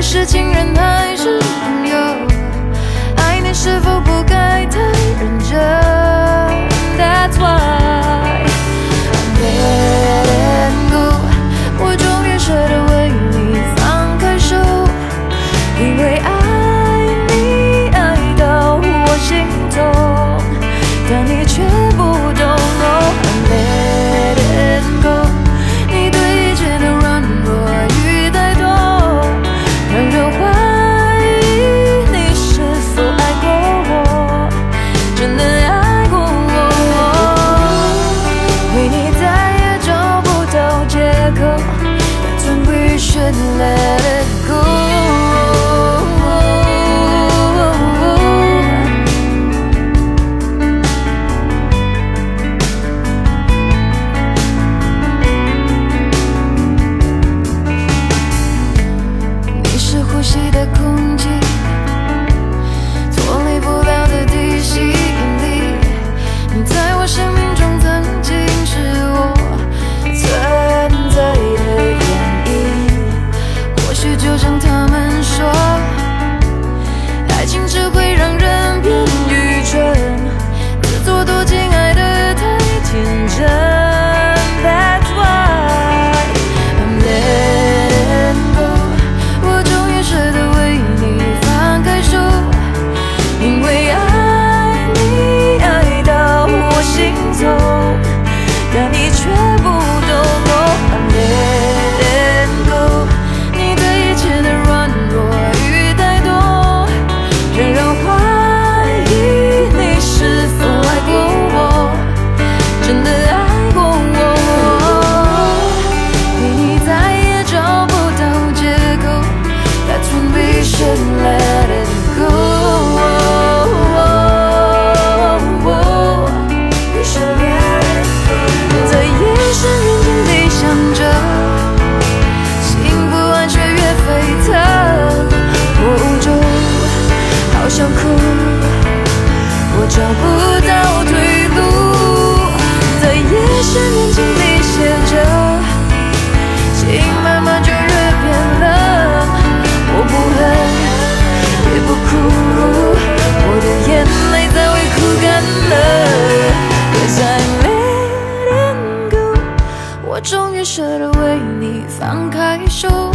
是情人还是朋友？爱你是否不该 should let it go. 找不到退路，在夜深人静里写着，心慢慢就热变了。我不恨，也不哭，我的眼泪早已哭干了。Cause I'm letting go，我终于舍得为你放开手。